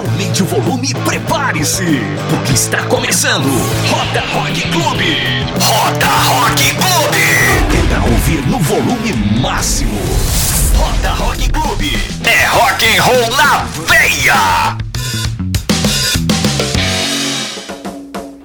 Aumente o volume e prepare-se, porque está começando Roda Rock Clube. Roda Rock Clube. Pra ouvir no volume máximo. Roda Rock Clube. É rock and roll na veia.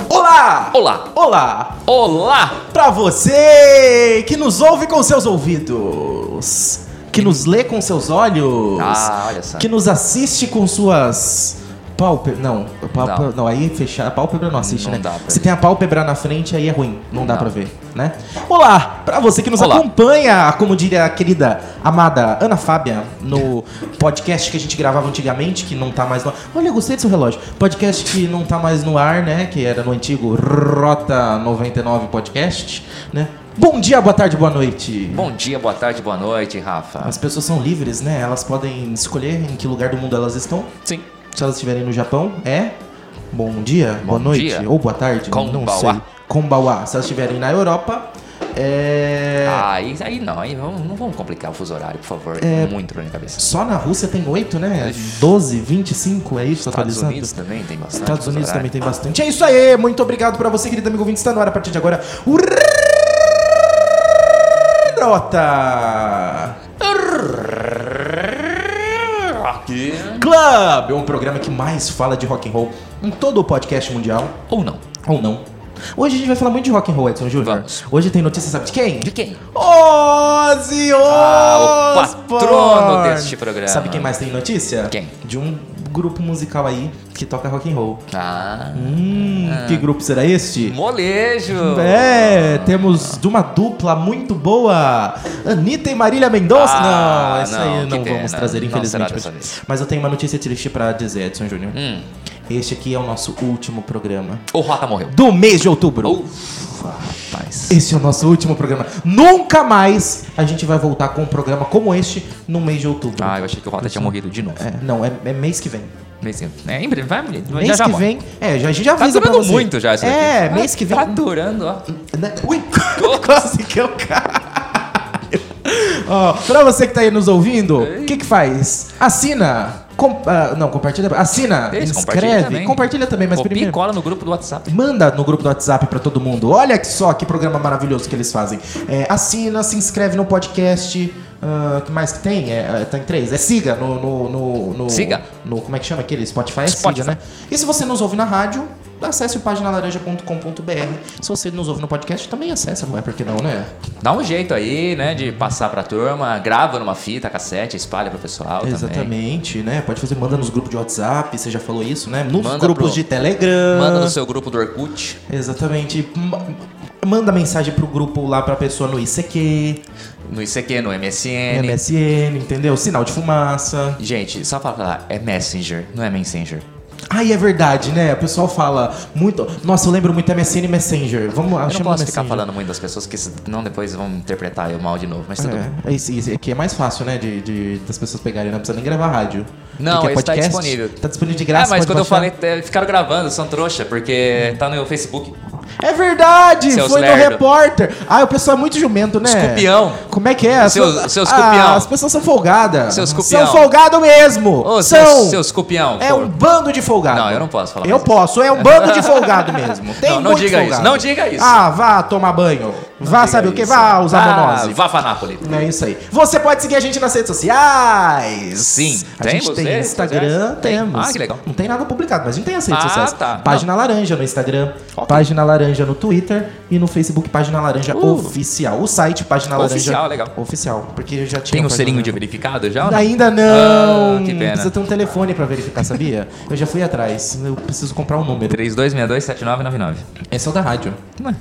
Olá! Olá! Olá! Olá! Pra você que nos ouve com seus ouvidos, que nos lê com seus olhos, Ah, olha só. que nos assiste com suas pálpebras. Não, pálpebra, não. Não. aí fechar. A pálpebra não assiste, Não né? dá Se ver. tem a pálpebra na frente, aí é ruim. Não dá Não. pra ver, né? Olá! Pra você que nos Olá. acompanha, como diria a querida, amada Ana Fábia, no podcast que a gente gravava antigamente, que não tá mais no ar. Olha, eu gostei do seu relógio. Podcast que não tá mais no ar, né? Que era no antigo Rota 99 Podcast, né? Bom dia, boa tarde, boa noite. Bom dia, boa tarde, boa noite, Rafa. As pessoas são livres, né? Elas podem escolher em que lugar do mundo elas estão. Sim. Se elas estiverem no Japão, é bom dia, boa noite dia. ou boa tarde, não Konbawa. sei. Konbawa. Se elas estiverem na Europa, é... Ah, aí, aí não, aí vamos, não vamos complicar o fuso horário, por favor. É muito pra minha cabeça. Só na Rússia tem 8, né? 12, 25, é isso? Estados atualizando? Unidos também tem bastante. Estados Unidos também tem bastante. É isso aí, muito obrigado pra você, querido amigo ouvinte. Está no ar a partir de agora. O Rota Aqui. Club, um programa que mais fala de rock and roll em todo o podcast mundial, Ou não. ou não. Hoje a gente vai falar muito de rock and roll, Edson Júnior. Vamos. Hoje tem notícia, sabe de quem? De quem? Ozzy Ah, o Osbourne. patrono deste programa. Sabe quem mais tem notícia? Quem? De um grupo musical aí que toca rock and roll. Ah. Hum, que grupo será este? Molejo! É, temos de uma dupla muito boa, Anitta e Marília Mendonça. Ah, não, essa aí não, não que vamos trazer, Não infelizmente. vez. Mas eu tenho uma notícia triste pra dizer, Edson Júnior. Hum. Este aqui é o nosso último programa O Rota morreu. do mês de outubro. Ufa, rapaz. Esse é o nosso último programa. Nunca mais a gente vai voltar com um programa como este no mês de outubro. Ah, eu achei que o Rota tinha morrido de novo. É, não, é, é mês que vem. Mês que- É, em breve, vai, Mês já já que morre. vem. É, já, a gente já Tá avisa durando você. muito já isso É, daqui. mês que vem. Tá durando, ó. Né? Ui, quase que eu caio. Ó, pra você que tá aí nos ouvindo, o que que faz? Assina. Com- ah, não, compartilha. Assina, compartilha inscreve, também. compartilha também, mas Copia e primeiro. cola no grupo do WhatsApp. Manda no grupo do WhatsApp pra todo mundo. Olha só que programa maravilhoso que eles fazem. É, assina, se inscreve no podcast. O que mais que tem? É, é, tem três. É siga no, no, no, no- Siga. No, como é que chama aquele? Spotify é Spotify. siga, né? E se você nos ouve na rádio, acesse o paginalaranja.com.br. Se você nos ouve no podcast, também acessa, não é porque não, né? Dá um jeito aí, né, de passar pra turma, grava numa fita, cassete, espalha pro pessoal também. Exatamente, né? Pode fazer, manda nos grupos de WhatsApp, você já falou isso, né? Nos Manda grupos pro- de Telegram. Manda no seu grupo do Orkut, Exatamente. Ma- Manda mensagem pro grupo lá pra pessoa no ICQ, no ICQ, no MSN. MSN, entendeu? Sinal de fumaça. Gente, só pra falar, é Messenger, não é Messenger. Ai, é verdade, né? O pessoal fala muito. Nossa, eu lembro muito MSN e Messenger. Vamos Eu não posso Messenger. ficar falando muito das pessoas, que senão depois vão interpretar eu mal de novo, mas tudo bem. É, é isso, isso aqui é mais fácil, né? De, de- das pessoas pegarem, não precisa nem gravar rádio. Não, esse tá podcast, disponível. Tá disponível de graça. é, mas quando eu baixar. falei, é, ficaram gravando, são trouxa, porque tá no Facebook. É verdade! Seus foi no lerdo. repórter. Ah, o pessoal é muito jumento, né? Escupião. Como é que é? Seus- seus ah, cupião. As pessoas são folgadas. Seus São cupião. folgados mesmo. Ô, são. seus, seus cupião. É um bando de folgado. Não, eu não posso falar Eu posso, é um bando de folgado mesmo. Tem Não, não diga folgado. isso, não diga isso. Ah, vá tomar banho. Vá saber o que? Vá usar ah, monose. Vá pra Nápoles. É isso aí. Você pode seguir a gente nas redes sociais. Sim. A Tem gente tem você? Instagram, Tem? temos. Ah, que legal. Não tem nada publicado, mas a gente tem as redes Ah, sociais. tá. Página Laranja no Instagram, Ok. Página Laranja no Twitter e no Facebook Página Laranja Uh. Oficial. O site Página Laranja Oficial, legal. Oficial, porque eu já tinha Tem o Página selinho de verificado já? não? Ainda não. Ah, que pena. Precisa ter um telefone pra verificar, sabia? eu já fui atrás. Eu preciso comprar um número. 3262-7999. Esse é o da rádio. Ué,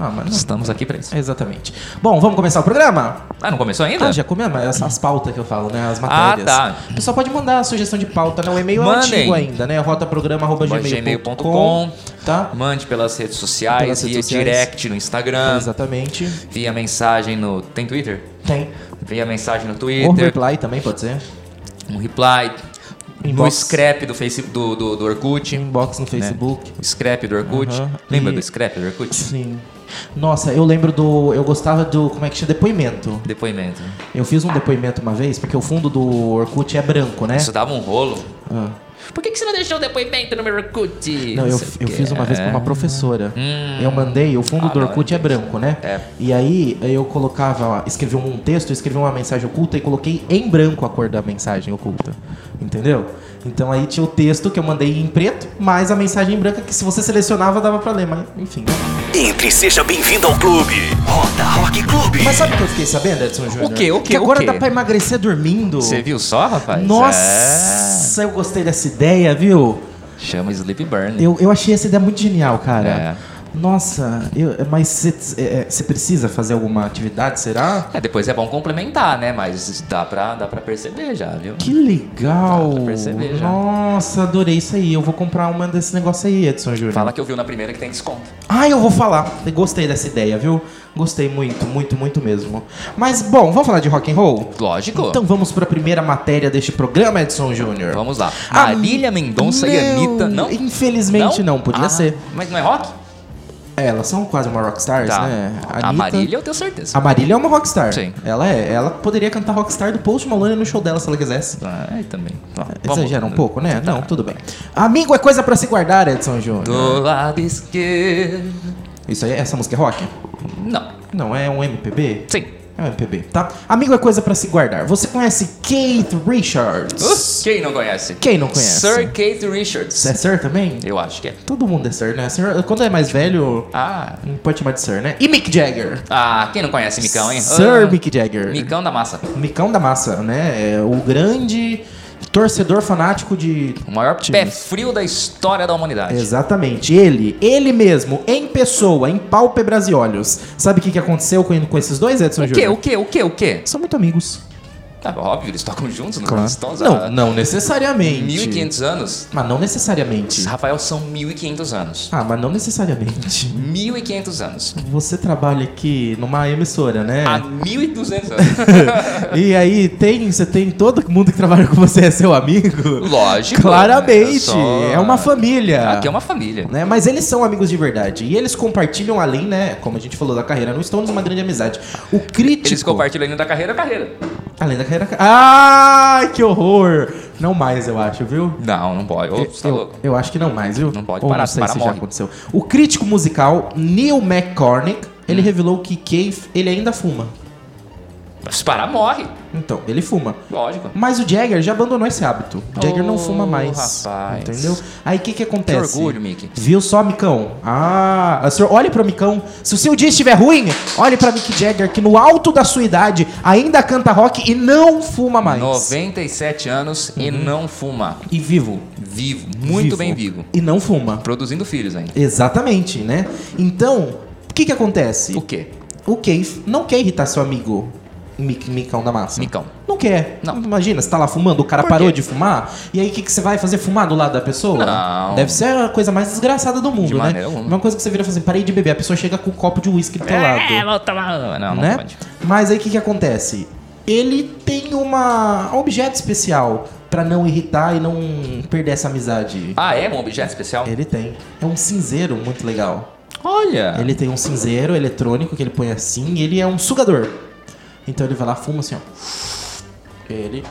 Ah, mas. Estamos aqui pra isso. Exatamente. Bom, vamos começar o programa? Ah, não começou ainda? Ah, já comemos as, as pautas que eu falo, né? As matérias. tá. O pessoal pode mandar a sugestão de pauta, né? O e-mail é Mandem. antigo ainda, né? rotaprograma.gmail.com gmail.com. Tá? Mande pelas redes sociais, Pelas redes via sociais. direct no Instagram, Exatamente. via mensagem no... Tem Twitter? Tem. Via mensagem no Ou Twitter, reply também, pode ser. um reply, no Inbox. scrap do, face, do, do, do Orkut. Inbox no né? Facebook. O scrap do Orkut. Aham. Lembra E- do scrap do Orkut? Sim. Nossa, eu lembro do. Eu gostava do. Como é que chama? Depoimento. Depoimento. Eu fiz um depoimento uma vez, porque o fundo do Orkut é branco, né? Isso dava um rolo. Ah. Por que, que você não deixou o depoimento no meu Orkut? Não, eu, eu fiz uma vez pra uma professora. Eu mandei, o fundo Ah, do não, Orkut é branco, né? É. E aí eu colocava, escrevi um texto, escrevi uma mensagem oculta e coloquei em branco a cor da mensagem oculta. Entendeu? Então aí tinha o texto que eu mandei em preto, mais a mensagem em branca que se você selecionava dava pra ler, mas enfim. Entre e seja bem-vindo ao clube. Roda Rock Clube. Mas sabe o que eu fiquei sabendo, Edson Júnior? O quê? O quê? Que O agora quê? dá pra emagrecer dormindo. Você viu só, rapaz? É. Nossa, eu gostei dessa ideia, viu? Chama Sleep Burn. Eu, eu achei essa ideia muito genial, cara. É. Nossa, eu- mas você precisa fazer alguma atividade, será? É, depois é bom complementar, né? Mas dá pra, dá pra perceber já, viu? Que legal! Dá pra perceber já. Nossa, adorei isso aí. Eu vou comprar uma desse negócio aí, Edson Júnior. Fala que eu vi na primeira que tem desconto. Ah, eu vou falar. Gostei dessa ideia, viu? Gostei muito, muito, muito mesmo. Mas, bom, vamos falar de rock and roll? Lógico. Então vamos para a primeira matéria deste programa, Edson Júnior. Vamos lá. Ah, Marília Mendonça e não, Anitta. Não? Infelizmente não, podia Ah, ser. Mas não é rock? É, elas são quase uma rockstar, Tá. né? A Anitta- Marília eu tenho certeza. A Marília é uma rockstar. Sim. Ela é. Ela poderia cantar rockstar do Post Malone no show dela se ela quisesse. Ah, é, também. Vamos- Exagera um pouco, né? Não, tudo bem. Amigo é coisa pra se guardar, Edson Júnior. Do lado esquerdo. Isso aí, essa música é rock? Não. Não, é um MPB? Sim. É um MPB, tá? Amigo é coisa pra se guardar. Você conhece Keith Richards? Quem não conhece? Quem não conhece? Sir Keith Richards. É Sir também? Eu acho que é. Todo mundo é Sir, né? Sir, quando é mais velho, Ah. não pode chamar de Sir, né? E Mick Jagger? Ah, quem não conhece Micão, hein? Sir Ah, Mick Jagger. Micão da massa. Micão da massa, né? É o grande torcedor fanático de O maior Times. pé frio da história da humanidade. Exatamente. Ele, ele mesmo, em pessoa, em pálpebras e olhos. Sabe o que, que aconteceu com, com esses dois, Edson O quê? Júnior? O quê? O quê? O quê? São muito amigos. Ah, óbvio, eles tocam juntos no Claro. Stones Não, não necessariamente. 1500 anos. Mas não necessariamente. Rafael, são 1500 anos. Ah, mas não necessariamente. 1500 anos. Você trabalha aqui numa emissora, né? Há 1200 anos. E aí tem, você tem todo mundo que trabalha com você é seu amigo? Lógico. Claramente. é só- É uma família. Aqui é uma família. né? Mas eles são amigos de verdade. E eles compartilham, além, né? Como a gente falou da carreira no Stones, uma grande amizade. O crítico. Eles compartilham ainda da carreira a carreira. Além da carreira. Ai, que horror! Não mais, eu acho, viu? Não, não pode. Ô, você tá eu, louco. eu acho que não mais, viu? Não pode Ou parar, não sei para, se já morre. aconteceu. O crítico musical Neil McCormick, Hum. ele revelou que Keith, ele ainda fuma. Se parar, morre. Então, ele fuma. Lógico. Mas o Jagger já abandonou esse hábito. O Jagger não Oh, fuma mais. rapaz. Entendeu? Aí o que que acontece? Que orgulho, Mickey. Viu só, Micão? Ah, o senhor, olhe pro Micão. Se o seu dia estiver ruim, olhe pra Mick Jagger, que no alto da sua idade ainda canta rock e não fuma mais. 97 anos e não fuma. E vivo. Vivo. Muito bem vivo. E não fuma. Produzindo filhos ainda. Exatamente, né? Então, o que que acontece? O quê? O Keith não quer irritar seu amigo Micão da Massa. Micão. Não quer. Não. Imagina, você tá lá fumando, o cara parou de fumar, e aí o que, que você vai fazer? Fumar do lado da pessoa? Não. Deve ser a coisa mais desgraçada do mundo, De né? alguma. Uma coisa que você vira e fala assim, parei de beber, a pessoa chega com um copo de uísque do teu lado. É, vou tomar. Não, não né? pode. Mas aí o que, que acontece? Ele tem uma um objeto especial pra não irritar e não perder essa amizade. Ah, é um objeto especial? Ele tem. É um cinzeiro muito legal. Olha. Ele tem um cinzeiro eletrônico que ele põe assim e ele é um sugador. Então ele vai lá, fuma assim, ó. Ele.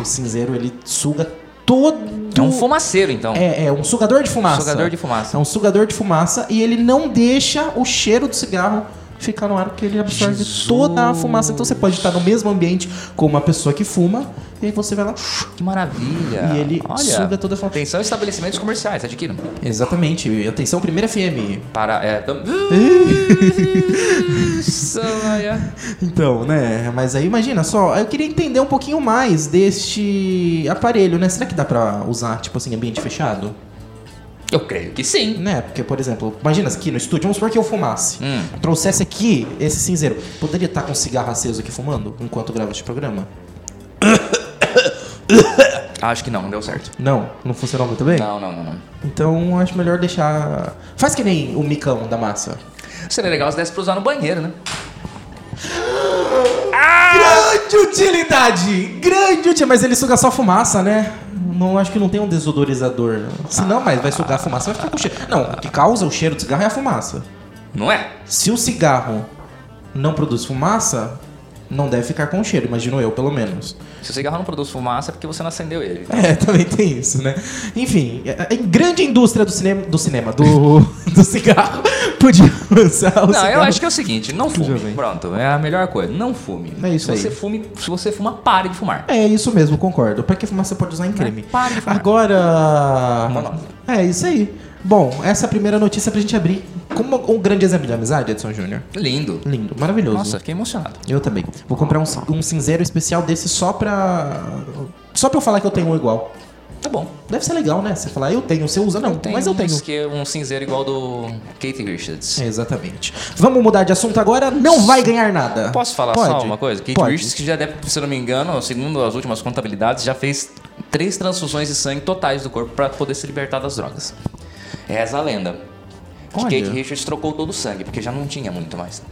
O cinzeiro ele suga todo. É um fumaceiro, então. É, é um sugador de fumaça. Sugador de fumaça. É um sugador de fumaça e ele não deixa o cheiro do cigarro ficar no ar porque ele absorve Jesus. toda a fumaça. Então você pode estar no mesmo ambiente com uma pessoa que fuma e aí você vai lá. Que maravilha. E ele Olha, suga toda a fumaça. Atenção, estabelecimentos comerciais, adquiram. Exatamente. Atenção, primeira FM. Para. É. Então, né? Mas aí imagina só, eu queria entender um pouquinho mais deste aparelho, né? Será que dá pra usar, tipo assim, ambiente fechado? Eu creio que sim. Né? Porque, por exemplo, imagina aqui no estúdio, vamos supor que eu fumasse. Hum. Trouxesse aqui esse cinzeiro. Poderia estar com um cigarro aceso aqui fumando enquanto grava este programa? Acho que não, não deu certo. Não, não funcionou muito bem? Não, não, não, não. Então acho melhor deixar. Faz que nem o micão da massa. Seria legal se desse pra usar no banheiro, né? Grande utilidade! Grande utilidade! Mas ele suga só fumaça, né? Não, acho que não tem um desodorizador. Se não, mas vai sugar a fumaça, vai ficar com cheiro. Não, o que causa o cheiro do cigarro é a fumaça. Não é? Se o cigarro não produz fumaça, não deve ficar com cheiro, imagino eu, pelo menos. Se o cigarro não produz fumaça é porque você não acendeu ele. É, também tem isso, né? Enfim, a a grande indústria do cinema, do cinema, do, do cigarro, podia lançar o Não, cigarro. eu acho que é o seguinte, não fume. Pronto, é a melhor coisa. Não fume. É isso se aí. Você fume, se você fuma, pare de fumar. É isso mesmo, concordo. Pra que fumar você pode usar em creme. pare de fumar. Agora. É isso aí. Bom, essa é primeira notícia pra gente abrir. Como um grande exemplo de amizade, Edson Júnior. Lindo. Lindo, maravilhoso. Nossa, fiquei emocionado. Eu também. Vou comprar um, um cinzeiro especial desse só pra. Só pra eu falar que eu tenho um igual. Tá bom. Deve ser legal, né? Você falar, eu tenho, você usa, não. mas eu tenho. esque- um cinzeiro igual do Kate Richards. Exatamente. Vamos mudar de assunto agora. Não vai ganhar nada. Posso falar Pode. só uma coisa? Kate Pode. Richards, que já deve, se eu não me engano, segundo as últimas contabilidades, já fez três transfusões de sangue totais do corpo para poder se libertar das drogas. Reza a lenda. Que Olha. Kate Richards trocou todo o sangue, porque já não tinha muito mais.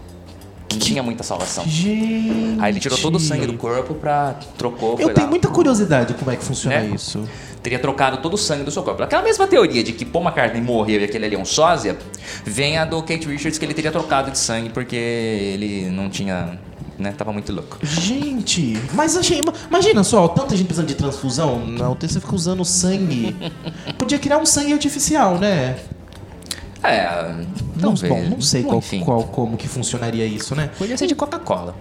Não tinha muita salvação. Gente. Aí ele tirou todo o sangue do corpo pra. Trocou, Eu tenho lá. muita curiosidade como é que funciona Né? isso. Teria trocado todo o sangue do seu corpo. Aquela mesma teoria de que Paul McCartney morreu e aquele ali é um sósia, vem a do Kate Richards que ele teria trocado de sangue porque ele não tinha. Né? Tava muito louco. Gente, mas achei. Imagina só, tanta gente precisando de transfusão. Na UTI você fica usando sangue. Podia criar um sangue artificial, né? É. Não, talvez. bom, não sei qual, qual- como que funcionaria isso, né? Podia ser de Coca-Cola.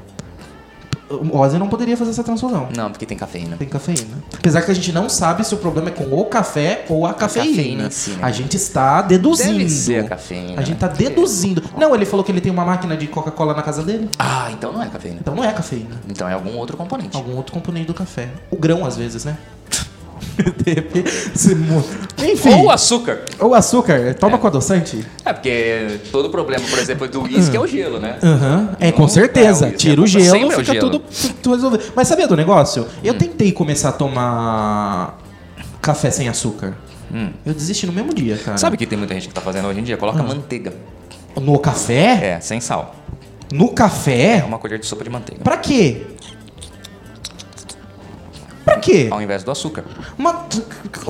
O Ozzy não poderia fazer essa transfusão. Não, porque tem cafeína. Tem cafeína. Apesar que a gente não sabe se o problema é com o café ou a cafeína. cafeína em si, né? A gente está deduzindo. Deve ser a cafeína, A gente né? está deduzindo. Não, ele falou que ele tem uma máquina de Coca-Cola na casa dele. Ah, então não é cafeína. Então não é cafeína. Então é algum outro componente. Algum outro componente do café. O grão, às vezes, né? De repente, se mu- Enfim. Ou açúcar. Ou açúcar. Toma com adoçante. É, porque todo problema, por exemplo, do uísque é o gelo, né? Aham. É, com Não, certeza. é, o- Tira o sempre gelo, é o fica gelo. tudo, tudo resolvido. Mas sabia do negócio? Eu Hum. tentei começar a tomar café sem açúcar. Hum. Eu desisti no mesmo dia, cara. Sabe que tem muita gente que tá fazendo hoje em dia? Coloca manteiga. No café? É, sem sal. No É café? uma colher de sopa de manteiga. Pra quê? Quê? Ao invés do açúcar. Uma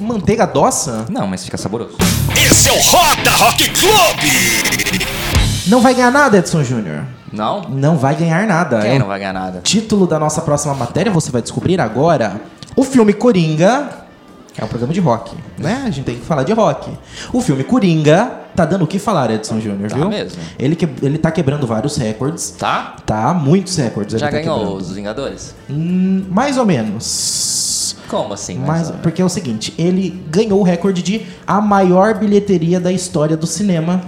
manteiga doça? Não, mas fica saboroso. Esse é o Roda Rock Clube. Não vai ganhar nada, Edson Júnior. Não? Não vai ganhar nada. Quem É não vai ganhar nada? título da nossa próxima matéria, você vai descobrir agora. O filme Coringa é um programa de rock, né? A gente tem que falar de rock. O filme Coringa tá dando o que falar, Edson Júnior, Tá viu? mesmo. Ele, que, ele tá quebrando vários recordes. Tá? Tá, muitos recordes. Já tá ganhou quebrando. os Vingadores? Hum, mais ou menos. Como assim? Mas, ou menos? porque é o seguinte, ele ganhou o recorde de a maior bilheteria da história do cinema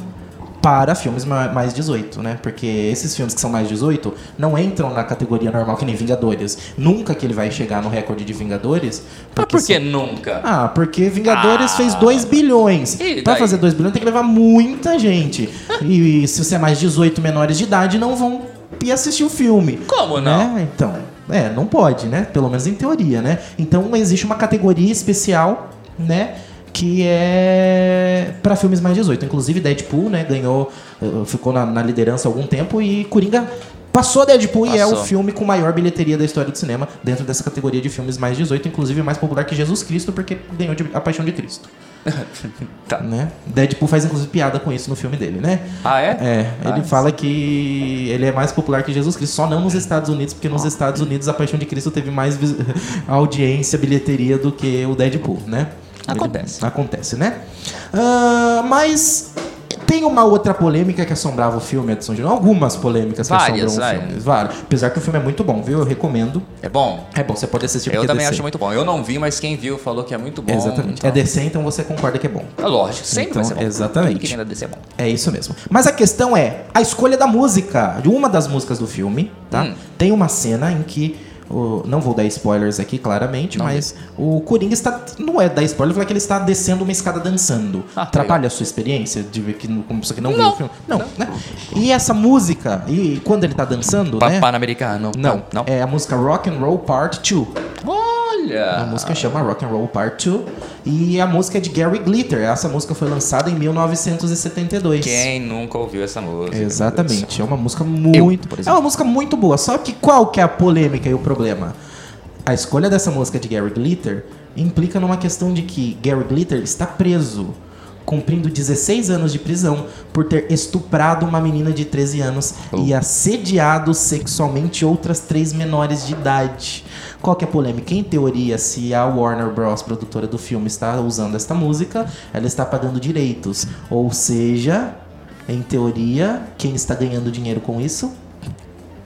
para filmes ma- mais 18, né? Porque esses filmes que são mais 18 não entram na categoria normal que nem Vingadores. Nunca que ele vai chegar no recorde de Vingadores. Mas por que são- nunca? Ah, porque Vingadores Ah. fez 2 bilhões. Pra daí? fazer 2 bilhões tem que levar muita gente. e, se você é mais 18 menores de idade, não vão ir assistir o filme. Como não? Né? Então, é, não pode, né? Pelo menos em teoria, né? Então existe uma categoria especial, né? Que é pra filmes mais 18. Inclusive Deadpool, né? Ganhou, eh, ficou na, na liderança há algum tempo e Coringa passou Deadpool e é o Passou. filme com maior bilheteria da história do cinema dentro dessa categoria de filmes mais 18, inclusive mais popular que Jesus Cristo, porque ganhou de- a paixão de Cristo. Tá. Né? Deadpool faz inclusive piada com isso no filme dele, né? Ah, é? É, ele Ah, fala que ele é mais popular que Jesus Cristo, só não nos Estados Unidos, porque nos Estados Unidos a Paixão de Cristo teve mais audiência, bilheteria do que o Deadpool, né? Ele- Acontece. acontece, né? Ah, mas tem uma outra polêmica que assombrava o filme, Edson Júnior. Algumas polêmicas que Várias, assombram o filme. Várias. Apesar que o filme é muito bom, viu? Eu recomendo. É bom? É bom, você pode assistir Eu é também DC. acho muito bom. Eu não vi, mas quem viu falou que é muito bom. Exatamente. então- É DC, então você concorda que é bom. É lógico, sempre Então, vai ser bom. exatamente. Tudo que é bom. É isso mesmo. Mas a questão é a escolha da música, de uma das músicas do filme, tá? Hum. Tem uma cena em que o- não vou dar spoilers aqui, claramente, Não mas o Coringa está. Não é dar spoiler, falar que ele está descendo uma escada dançando. Ah, Atrapalha a sua experiência de ver que como pessoa que não, viu Não. o filme? Não, né? E essa música, e quando ele está dançando, né? Pan-americano. Não, Não. é a música Rock and Roll Part 2. Olha! A música chama Rock and Roll Part 2 e a música é de Gary Glitter. Essa música foi lançada em 1972. Quem nunca ouviu essa música? Exatamente, é uma música muito. por é uma música muito boa. Só que qual que é a polêmica e o problema? A escolha dessa música de Gary Glitter implica numa questão de que Gary Glitter está preso cumprindo 16 anos de prisão por ter estuprado uma menina de 13 anos e assediado sexualmente outras três menores de idade. Qual que é a polêmica? Em teoria, se a Warner Bros., produtora do filme, está usando esta música, ela está pagando direitos. Ou seja, em teoria, quem está ganhando dinheiro com isso?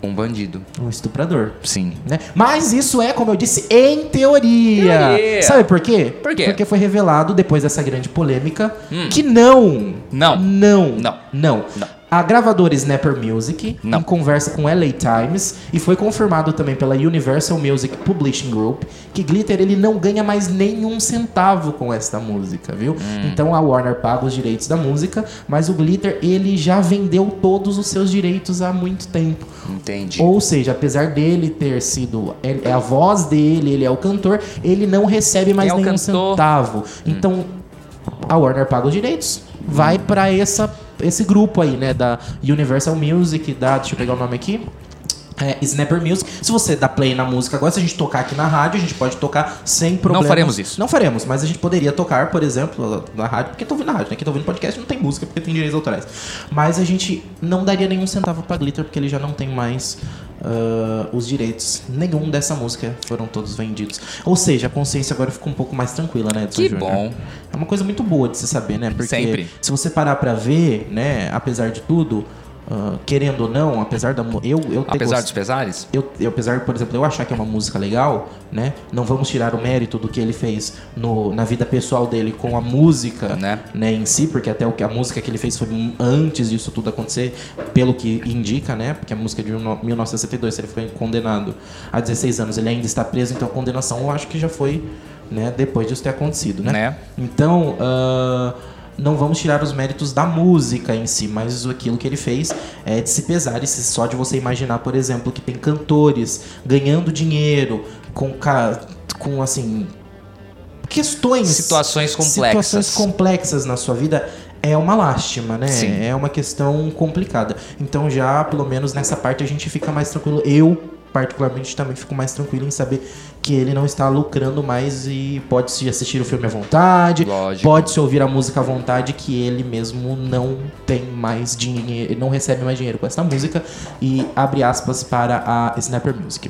Um bandido. Um estuprador. Sim. né? Mas isso é, como eu disse, em teoria. Teoria. Sabe por quê? Por quê? Porque foi revelado, depois dessa grande polêmica, que não. Não. Não. Não. Não. Não. A gravadora Snapper Music, Não. em conversa com LA Times, e foi confirmado também pela Universal Music Publishing Group, que Glitter ele não ganha mais nenhum centavo com esta música, viu? Hum. Então a Warner paga os direitos da música, mas o Glitter ele já vendeu todos os seus direitos há muito tempo. Entendi. Ou seja, apesar dele ter sido é a voz dele, ele é o cantor, ele não recebe mais é nenhum cantor? centavo. Então a Warner paga os direitos, vai pra essa esse grupo aí, né, da Universal Music, da, deixa eu pegar o nome aqui. É, Snapper Music. Se você dá play na música agora, se a gente tocar aqui na rádio, a gente pode tocar sem problemas. faremos isso. Não faremos, mas a gente poderia tocar, por exemplo, na rádio, porque tô ouvindo na rádio, né? Quem tá ouvindo podcast não tem música porque tem direitos autorais. Mas a gente não daria nenhum centavo pra Glitter porque ele já não tem mais ah, os direitos. Nenhum dessa música foram todos vendidos. Ou seja, a consciência agora ficou um pouco mais tranquila, né, Edson Que Júnior? bom. É uma coisa muito boa de se saber, né? Porque Sempre. se você parar pra ver, né, apesar de tudo, ah, querendo ou não, apesar da eu eu Apesar gost- dos pesares? eu, eu, apesar, por exemplo, eu achar que é uma música legal, né? Não vamos tirar o mérito do que ele fez no, na vida pessoal dele com a música, Né? em si, porque até o que a música que ele fez foi antes disso tudo acontecer, pelo que indica, né? Porque a música é de no- 1962, se ele foi condenado a 16 anos, ele ainda está preso, então a condenação eu acho que já foi, né, depois disso ter acontecido, né? Né? Então, ah, não vamos tirar os méritos da música em si, mas aquilo que ele fez é de se pesar e se- só de você imaginar, por exemplo, que tem cantores ganhando dinheiro com, com assim, questões... Situações complexas. Situações complexas na sua vida é uma lástima, né? Sim. É uma questão complicada. Então já, pelo menos nessa parte, a gente fica mais tranquilo. Eu, particularmente, também fico mais tranquilo em saber que ele não está lucrando mais e pode se assistir o filme à vontade, Lógico. pode se ouvir a música à vontade, que ele mesmo não tem mais dinheiro, não recebe mais dinheiro com essa música e abre aspas para a Snapper Music.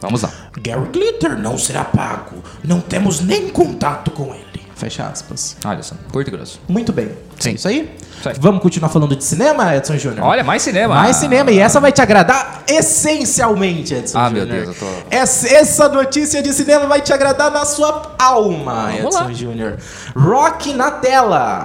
Vamos lá. Gary Glitter não será pago. Não temos nem contato com ele. Fecha aspas. Olha só, curto e grosso. Muito bem. Sim. É isso aí? Vamos continuar falando de cinema, Edson Júnior? Olha, mais cinema. Mais cinema, e essa vai te agradar essencialmente, Edson Ah, meu Júnior. Deus, eu tô- Essa, essa notícia de cinema vai te agradar na sua alma, Vamos Edson. Júnior. Rock na tela.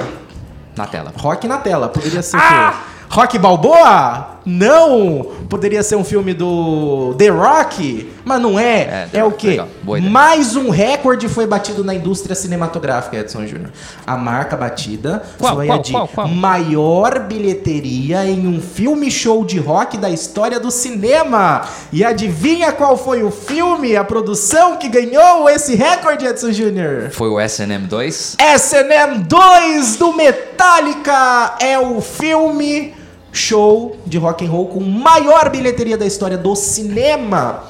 Na tela. Rock na tela. Poderia ser o Ah! quê? Rock Balboa? Não! Poderia ser um filme do The Rock? Mas não é. É, É, o quê? Mais um recorde foi batido na indústria cinematográfica, Edson Júnior. A marca batida Qual, foi qual, a de qual, qual? maior bilheteria em um filme show de rock da história do cinema. E adivinha qual foi o filme, a produção que ganhou esse recorde, Edson Júnior? Foi o SNM 2? SNM 2 do Metallica é o filme show de rock and roll com maior bilheteria da história do cinema.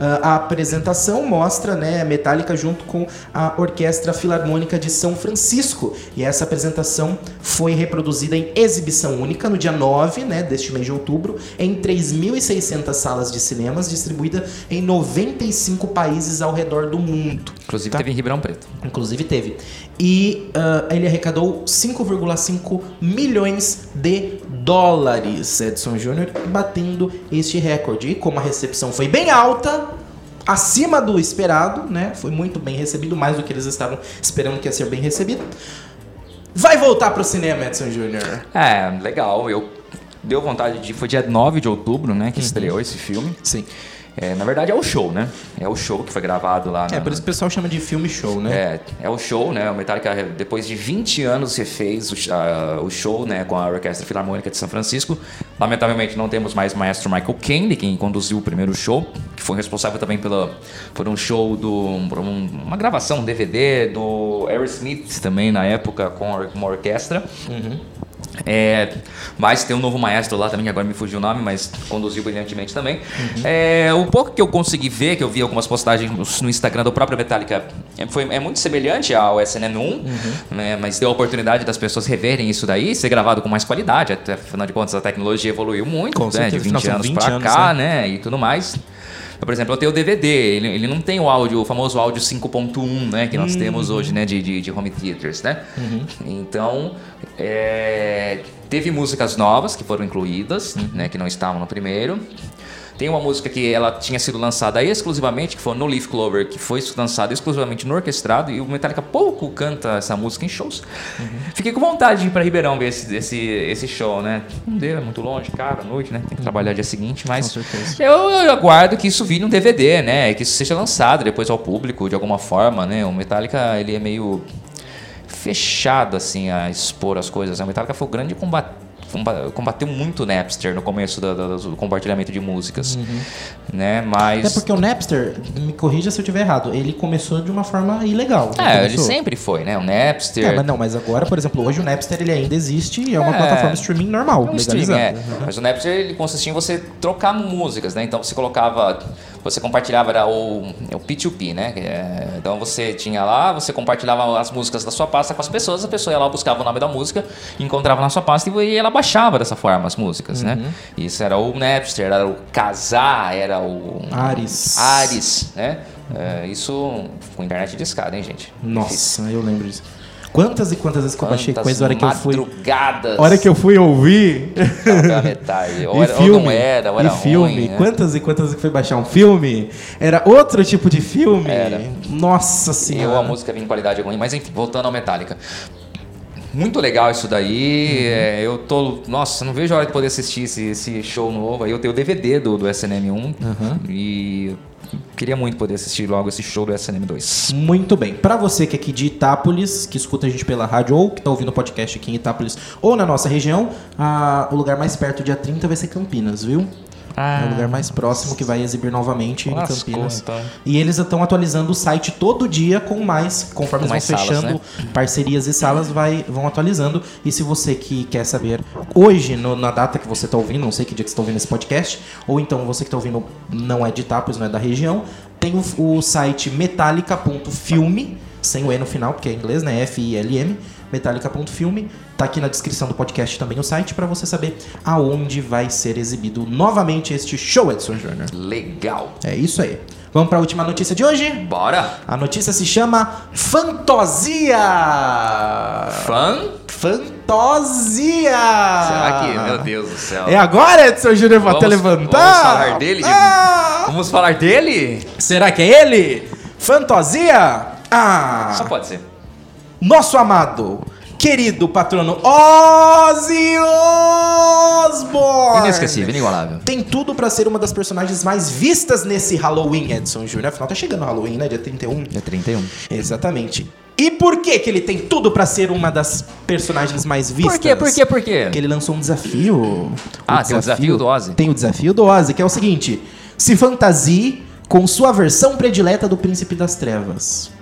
Ah, a apresentação mostra né, Metallica junto com a Orquestra Filarmônica de São Francisco. E essa apresentação foi reproduzida em exibição única no dia 9 né, deste mês de outubro, em 3.600 salas de cinemas, distribuída em 95 países ao redor do mundo. Inclusive Tá. teve em Ribeirão Preto. Inclusive teve. E ah, ele arrecadou 5,5 milhões de dólares, Edson Júnior, batendo este recorde. E como a recepção foi bem alta, acima do esperado, né? Foi muito bem recebido, mais do que eles estavam esperando que ia ser bem recebido. Vai voltar pro cinema, Edson Júnior. É, legal. Eu deu vontade de. Foi dia 9 de outubro, né? Uhum. Que estreou esse filme. Sim. É, na verdade é o show, né? É o show que foi gravado lá É, na- por isso que o pessoal chama de filme show, né? É, é o show, né? O Metallica, depois de 20 anos, refez o, sh- a- o show né, com a Orquestra Filarmônica de São Francisco. Lamentavelmente, não temos mais o maestro Michael Caine, quem conduziu o primeiro show, que foi responsável também pela, por um show, do, por um- uma gravação, um DVD do Aerosmith também na época com uma orquestra. É, mas tem um novo maestro lá também, que agora me fugiu o nome, mas conduziu brilhantemente também. É, o pouco que eu consegui ver, que eu vi algumas postagens no- Instagram do próprio Metallica, é, foi, é muito semelhante ao SNM1, né, mas deu a oportunidade das pessoas reverem isso daí, ser gravado com mais qualidade, até, afinal de contas a tecnologia evoluiu muito, Com né, certeza, de 20 afinal, são anos 20 pra anos, cá, né, e tudo mais. Por exemplo, eu tenho o DVD, ele, ele não tem o áudio, o famoso áudio 5.1, né, que nós temos hoje, né, de, de, de home theaters, né? Então, é, teve músicas novas que foram incluídas, né, que não estavam no primeiro. Tem uma música que ela tinha sido lançada exclusivamente, que foi No Leaf Clover, que foi lançada exclusivamente no orquestrado, e o Metallica pouco canta essa música em shows. Fiquei com vontade de ir pra Ribeirão ver esse, esse, esse show, né? Não deu, é muito longe, cara, à noite, né? Tem que trabalhar dia seguinte, mas eu, eu aguardo que isso vire um DVD, né? Que isso seja lançado depois ao público de alguma forma, né? O Metallica, ele é meio fechado, assim, a expor as coisas. né? O Metallica foi o grande combate comba- combateu muito o Napster no começo da- da- do compartilhamento de músicas, né? Mas Até porque o Napster, me corrija se eu estiver errado, ele começou de uma forma ilegal. é, ele sempre foi, né? O Napster. É, mas não, mas agora, por exemplo, hoje o Napster ele ainda existe e é uma É. plataforma streaming normal, É um streaming, é. legalizada. Mas o Napster ele consistia em você trocar músicas, né? Então você colocava, você compartilhava era o, é o P2P, né? É- então você tinha lá, você compartilhava as músicas da sua pasta com as pessoas, a pessoa ia lá buscava o nome da música, encontrava na sua pasta e ela baixava dessa forma as músicas, né? Isso era o Napster, era o Kazaa, era o Ares. Ares, né? É, isso com internet de escada, hein, gente? Nossa, eu lembro disso. Quantas e quantas vezes que eu baixei coisa hora que eu fui. madrugadas. Hora que eu fui ouvir. Pela metade. Ou, E era, ou filme, não era, ou e era filme. ruim, né? Quantas e quantas vezes que foi baixar um filme? Era outro tipo de filme. Era. Nossa E senhora. ou a música vinha em qualidade ruim. Mas enfim, voltando ao Metallica. Muito legal isso daí. Uhum. é, eu tô. Nossa, não vejo a hora de poder assistir esse, esse show novo. Aí eu tenho o DVD do, do SNM1. Uhum. E queria muito poder assistir logo esse show do SNM2. Muito bem. Pra você que é aqui de Itápolis, que escuta a gente pela rádio ou que tá ouvindo o podcast aqui em Itápolis ou na nossa região, ah, o lugar mais perto, dia 30, vai ser Campinas, viu? Ah, é o lugar mais próximo que vai exibir novamente em Campinas. então. E eles estão atualizando o site todo dia com mais, conforme Com eles vão salas, fechando né? parcerias e salas, vai, vão atualizando. E se você que quer saber hoje, no- na data que você está ouvindo, não sei que dia que você está ouvindo esse podcast, ou então você que está ouvindo não é de Itápolis, não é da região, tem o, o site metallica.filme, sem o E no final, porque é em inglês, né? F-I-L-M, metallica.filme. Tá aqui na descrição do podcast também o site para você saber aonde vai ser exibido novamente este show, Edson Júnior. Legal. É isso aí. Vamos para a última notícia de hoje? Bora! A notícia se chama Fantosia! Fã? Fantosia! Será que. Meu Deus do céu. É agora, Edson Júnior, vou até levantar? Vamos falar dele? de- Ah! Vamos falar dele? Será que é ele? Fantosia? Ah! Só pode ser. Nosso amado, querido patrono Ozzy Osbourne! Inesquecível, inigualável. Tem tudo pra ser uma das personagens mais vistas nesse Halloween, Edson Júnior. Afinal, tá chegando o Halloween, né? Dia 31. Dia 31. Exatamente. E por que que ele tem tudo pra ser uma das personagens mais vistas? Por quê? Por quê? Por quê? Porque ele lançou um desafio. Ah, tem o desafio do Ozzy? Tem o desafio do Ozzy, que é o seguinte: se fantasie com sua versão predileta do Príncipe das Trevas.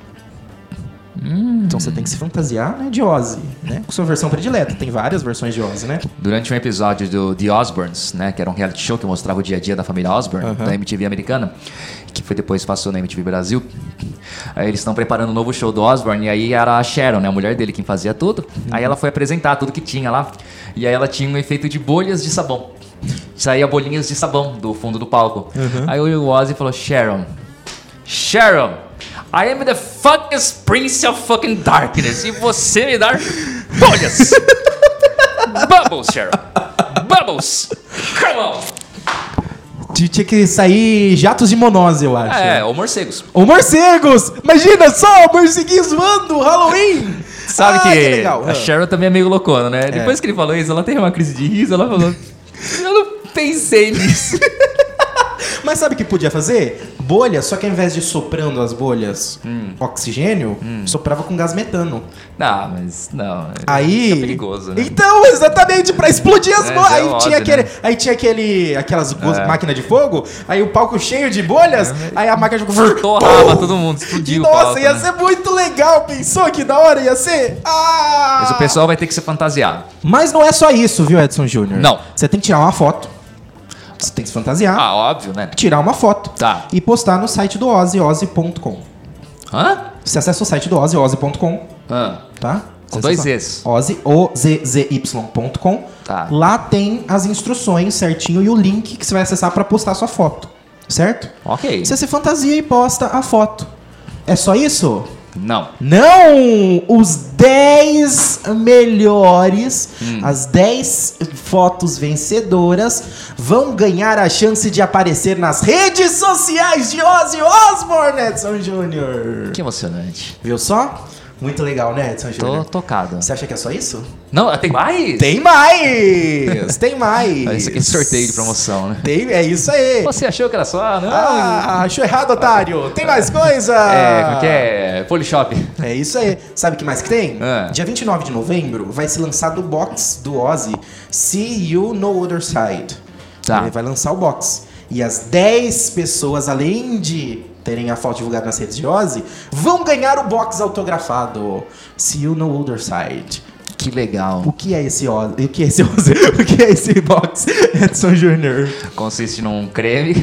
Hum. Então você tem que se fantasiar né, de Ozzy, né? Com sua versão predileta. Tem várias versões de Ozzy, né? Durante um episódio do The Osbournes, né, que era um reality show que mostrava o dia a dia da família Osbourne, da MTV americana, que foi depois passou na MTV Brasil. Aí eles estão preparando um novo show do Osbourne e aí era a Sharon, né, a mulher dele, quem fazia tudo. Aí ela foi apresentar tudo que tinha lá. E aí ela tinha um efeito de bolhas de sabão. Saía bolinhas de sabão do fundo do palco. Aí o Ozzy falou: Sharon, Sharon, I am the fucking prince of fucking darkness. E você me dá bolhas. Bubbles, Sharon. Bubbles. Come on. Tinha que sair jatos de monose, eu acho. É, ou morcegos. Ou morcegos! Imagina só, morceguinhos voando, Halloween! Sabe Ah, que, legal. a Sharon também é meio loucona, né? É. Depois que ele falou isso, ela teve uma crise de riso, ela falou... Eu não pensei nisso. Mas sabe o que podia fazer? Bolha, só que ao invés de soprando as bolhas oxigênio, soprava com gás metano. Não, mas não. Aí. É perigoso, né? Então, exatamente, pra explodir as É, bolhas. é aí, óbvio, tinha aquele, né? aí tinha aquele. Aquelas É. máquinas de fogo, aí o palco cheio de bolhas, aí a máquina de fogo. Torrava todo mundo, explodiu Nossa, palco, ia né? ser muito legal. Pensou que da hora ia ser? Ah! Mas o pessoal vai ter que ser fantasiado. Mas não é só isso, viu, Edson Júnior? Não. Você tem que tirar uma foto. Você tem que se fantasiar. Ah, óbvio, né? Tirar uma foto. Tá. E postar no site do Ozzy, ozzy.com. Hã? Você acessa o site do Ozzy, ozzy.com, Hã? tá? Com dois Zs. Ozzy, O-Z-Z-Y.com. Tá. Lá tem as instruções certinho e o link que você vai acessar para postar sua foto. Certo? Ok. Você se fantasia e posta a foto. É só isso? Não. Não! Os 10 melhores, Hum. as 10 fotos vencedoras vão ganhar a chance de aparecer nas redes sociais de Ozzy Osbourne, Edson Júnior. Que emocionante. Viu só? Muito legal, né, Edson Tô Júnior? tocado. Você acha que é só isso? Não, tem mais? Tem mais! Tem mais! Esse aqui é sorteio de promoção, né? Tem, é isso aí. Você achou que era só? Não. Ah, achou errado, otário. Tem mais coisa? É, como que é? Polishop. É isso aí. Sabe o que mais que tem? Ah. Dia 29 de novembro vai ser lançado o box do Ozzy See You No Other Side. Tá. Ele vai lançar o box. E as 10 pessoas, além de terem a foto divulgada nas redes de Ozzy, vão ganhar o box autografado. See You No Other Side. Que legal. O que é esse Ozzy? O que é esse Ozzy? O que é esse box, Edson Jr.? Consiste num creme.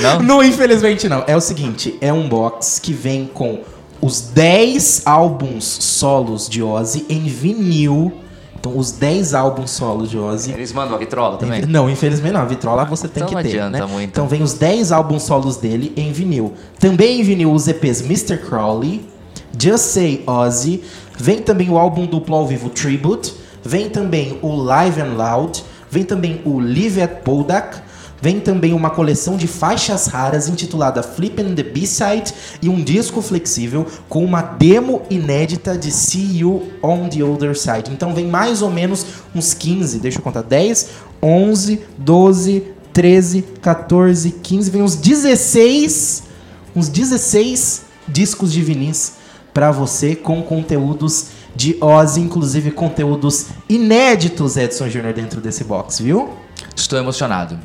Não, não, infelizmente não. É o seguinte, é um box que vem com os 10 álbuns solos de Ozzy em vinil. Então, os 10 álbuns solos de Ozzy. Eles mandam a vitrola também? Não, infelizmente não. A vitrola você tem Então que não ter, adianta né? muito. Então vem os 10 álbuns solos dele em vinil. Também em vinil os EPs Mr. Crowley, Just Say Ozzy, vem também o álbum duplo ao vivo Tribute, vem também o Live and Loud, vem também o Live at Poldak, vem também uma coleção de faixas raras intitulada Flippin' the B-Side e um disco flexível com uma demo inédita de See You on the Other Side. Então vem mais ou menos uns 15, deixa eu contar, 10, 11, 12, 13, 14, 15, vem uns 16, uns 16 discos de vinis para você com conteúdos de Ozzy, inclusive conteúdos inéditos, Edson Júnior, dentro desse box, viu? Estou emocionado.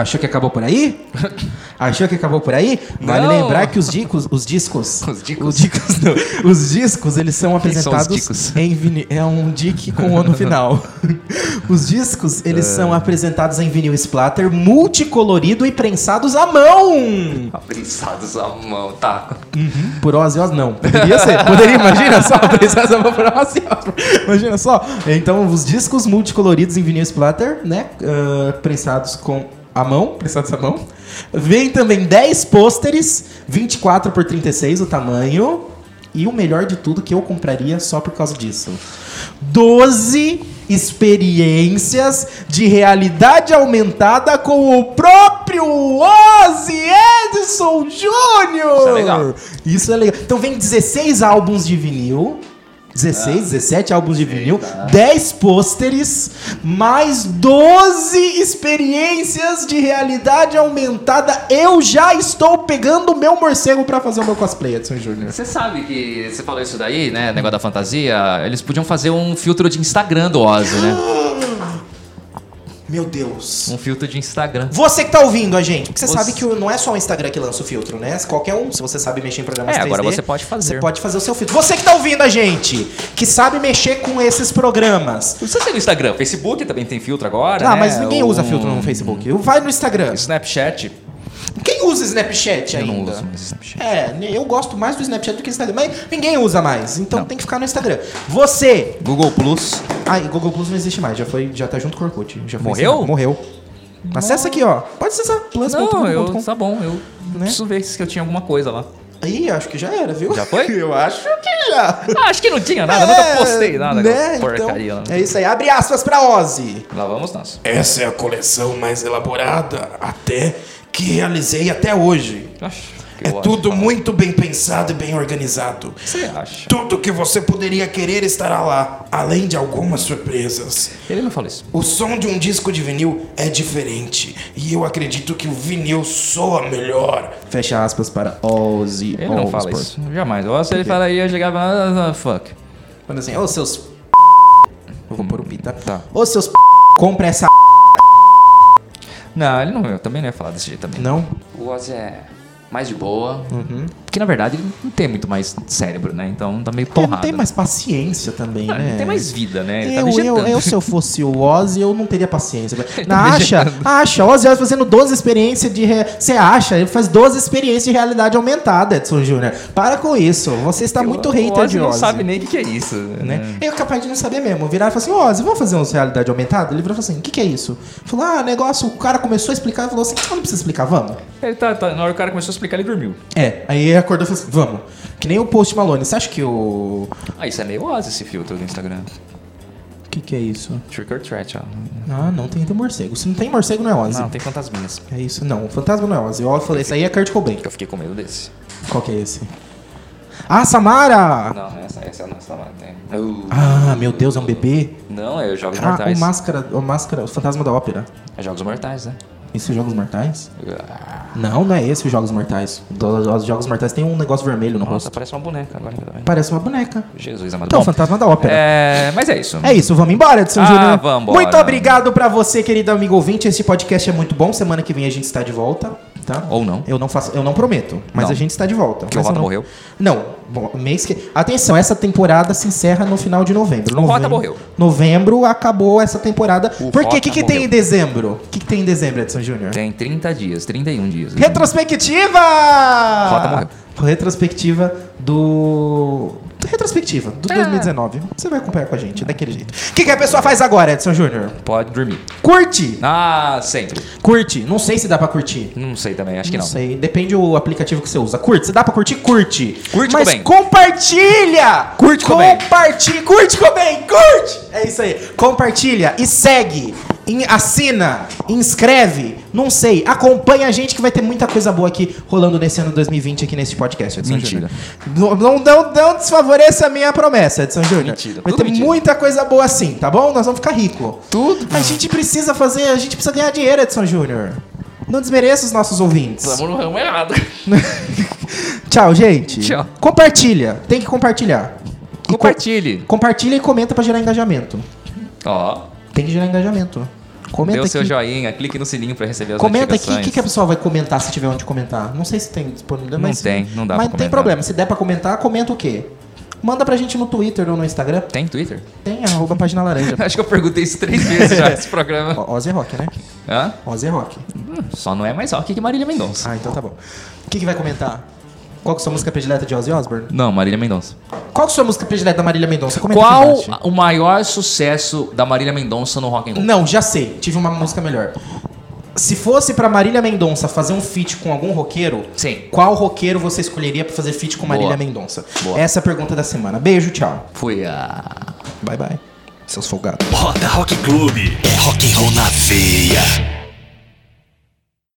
Achou que acabou por aí? Achou que acabou por aí? Vale Não. lembrar que os discos, os discos, Os dicos? os discos, não, os discos, eles são são apresentados dicos? em vinil, é um dick com o no final. os discos, eles É. são apresentados em vinil splatter, multicolorido e prensados à mão. Aprensados à mão, tá. Por Ozzy Osbourne, não. Poderia ser. Poderia, imagina só, prensados à mão por Ozzy Osbourne. Imagina só. Então, os discos multicoloridos em vinil splatter, né? ah, prensados com a mão, prensados à mão. Vem também 10 pôsteres, 24 por 36 o tamanho. E o melhor de tudo que eu compraria só por causa disso. 12 experiências de realidade aumentada com o próprio Ozzy Edson Júnior. Isso é legal. Isso é legal. Então vem 16 álbuns de vinil. 16, 17 álbuns de vinil, 10 pôsteres, mais 12 experiências de realidade aumentada. Eu já estou pegando o meu morcego pra fazer o meu cosplay, Edson Júnior. Você sabe que você falou isso daí, né? Negócio da fantasia. Eles podiam fazer um filtro de Instagram do Ozzy, né? Meu Deus. Um filtro de Instagram. Você que tá ouvindo a gente, porque você Você- sabe que não é só o Instagram que lança o filtro, né? Qualquer um, se você sabe mexer em programas É, 3D, agora você pode fazer. Você pode fazer o seu filtro. Você que tá ouvindo a gente, que sabe mexer com esses programas. Não sei se é no Instagram. Facebook também tem filtro agora. Ah, né? mas ninguém usa Um filtro no Facebook. Vai no Instagram. Snapchat. Quem usa Snapchat Eu ainda? não uso mais Snapchat. É, eu gosto mais do Snapchat do que do Instagram, mas ninguém usa mais, então Não. tem que ficar no Instagram. Você, Google Plus. ai, Google Plus não existe mais, já foi, já tá junto com o Orkut, já foi Morreu? encerrado. Morreu. Acessa aqui, ó. Pode acessar Não, eu, tá bom. Eu Né? preciso ver se eu tinha alguma coisa lá. Ih, acho que já era, viu? Já foi? eu acho que já. Ah, acho que não tinha nada. É, nunca postei nada. Né? aquela Porcaria lá. Então, é isso aí. Abre aspas pra Ozzy. Lá vamos nós. Essa é a coleção mais elaborada até que realizei até hoje. Acho- É tudo fala. muito bem pensado e bem organizado. Você acha? Tudo que você poderia querer estará lá, além de algumas surpresas. Ele não fala isso. O som de um disco de vinil é diferente e eu acredito que o vinil soa melhor. Fecha aspas para Ozzy Ele não fala isso. Jamais. O Ozzy ele falaria, chegava, ah, ah, fuck. Quando assim, ô seus p... Eu vou pôr o pita. Tá. Ô seus p... Compra essa Não, ele não, eu também não ia falar desse jeito também. Não? O Ozzy é mais de boa. Uhum. Porque na verdade ele não tem muito mais cérebro, né? Então tá meio porrada. não tem mais paciência também, Não, né? não tem mais vida, né? Ele tá Eu, eu, eu, se eu fosse o Ozzy, eu não teria paciência. tá Não, acha, acha. Ozzy Osbourne fazendo 12 experiências de... Re... Você acha? Ele faz 12 experiências de realidade aumentada, Edson Júnior. Para com isso. Você está muito o hater Ozzy de não Ozzy. sabe nem o que, que é isso. né? Eu capaz de não saber mesmo. Virar e falar assim, Ozzy, vamos fazer uma realidade aumentada? Ele virou e falou assim, o que, que é isso? Falou, ah, negócio, o cara começou a explicar e falou assim, não precisa explicar, vamos. Ele tá, tá- na hora que o cara começou a explicar, ele dormiu. É, aí acordou e falou assim, vamos. Que nem o Post Malone. Você acha que o... Ah, isso é meio Ozzy esse filtro do Instagram. O que, que é isso? Trick or Treat, ó. Ah, não tem, tem morcego. Se não tem morcego, não é Ozzy. Não, tem fantasminhas. É isso, não. O fantasma não é Ozzy. Eu falei, esse aí é Kurt Cobain. Eu fiquei com medo desse. Qual que é esse? Ah, Samara! Não, essa, essa é a nossa lá. Tem. Uh, Ah, meu Deus, é um bebê? Não, é os Jogos Ah, Mortais. o Máscara, o Máscara, o Fantasma da Ópera. É Jogos Mortais, né? Esse é Jogos Mortais? Ah, Não, não é esse os Jogos Mortais. Os Jogos Mortais tem um negócio vermelho no Nossa, rosto. parece uma boneca agora. Parece uma boneca. Jesus amado. Então, Bom, Fantasma da Ópera. é, mas é isso. É isso, vamos embora, Edson Ah, Júnior. vambora. Muito obrigado pra você, querido amigo ouvinte. Esse podcast é muito bom. Semana que vem a gente está de volta, tá? Ou não. Eu não faço, eu não prometo, mas Não. a gente está de volta. Que o Mas eu não- morreu. Não, bom, mês que. Atenção, essa temporada se encerra no final de novembro. O Rota Novembro- morreu. Novembro acabou essa temporada. O Por quê? O que, que tem em dezembro? O que, que tem em dezembro, Edson Júnior? Tem 30 dias, 31 dias. Retrospectiva! Rota morreu. Retrospectiva do. Retrospectiva do É. 2019. Você vai acompanhar com a gente, daquele jeito. O que, que a pessoa faz agora, Edson Júnior? Pode dormir. Curte! Ah, sempre. Curte. Não sei se dá pra curtir. Não sei também, acho que não. sei. Depende do aplicativo que você usa. Curte. Se dá pra curtir, curte. Curte, Mas Compartilha! Curte. Compartilha. Curte, Cobain. Curte! É isso aí. Compartilha e segue. In- assina. Inscreve. Não sei. Acompanha a gente que vai ter muita coisa boa aqui rolando nesse ano 2020 aqui nesse podcast, Edson. Júnior. Não, não, não, não desfavoreça a minha promessa, Edson Júnior. Mentira, Vai ter mentira. muita coisa boa assim, tá bom? Nós vamos ficar ricos. Tudo. A gente precisa fazer, a gente precisa ganhar dinheiro, Edson Júnior. Não desmereça os nossos ouvintes. Estamos no ramo errado. Tchau, gente. Tchau. Compartilha. Tem que compartilhar. E co- Compartilhe. compartilha e comenta pra gerar engajamento. Ó, Tem que gerar engajamento. Comenta dê o seu aqui. joinha, clique no sininho pra receber as Comenta aqui o notificações. que, que a pessoa vai comentar se tiver onde comentar. Não sei se tem disponível, Não mas. tem, não dá Mas não tem problema. Se der pra comentar, comenta o quê? Manda pra gente no Twitter ou no Instagram. Tem Twitter? Tem, arroba página laranja. Acho que eu perguntei isso três vezes já nesse programa. Ó, Ozzy rock, né? Hã? Ozzy rock. Hum, Só não é mais rock que Marília Mendonça. Ah, então tá bom. O que, que vai comentar? Qual que é a sua música predileta de Ozzy Osbourne? Não, Marília Mendonça. Qual que é a sua música predileta da Marília Mendonça? Comenta aqui Qual embaixo. o maior sucesso da Marília Mendonça no rock and roll? Não, já sei. Tive uma música melhor. Se fosse pra Marília Mendonça fazer um feat com algum roqueiro, Sim. qual roqueiro você escolheria pra fazer feat com Marília Boa. Mendonça? Boa. Essa é a pergunta da semana. Beijo, tchau. Fui a... Bye bye. Seus folgados. Rota Rock Clube é rock and roll na veia.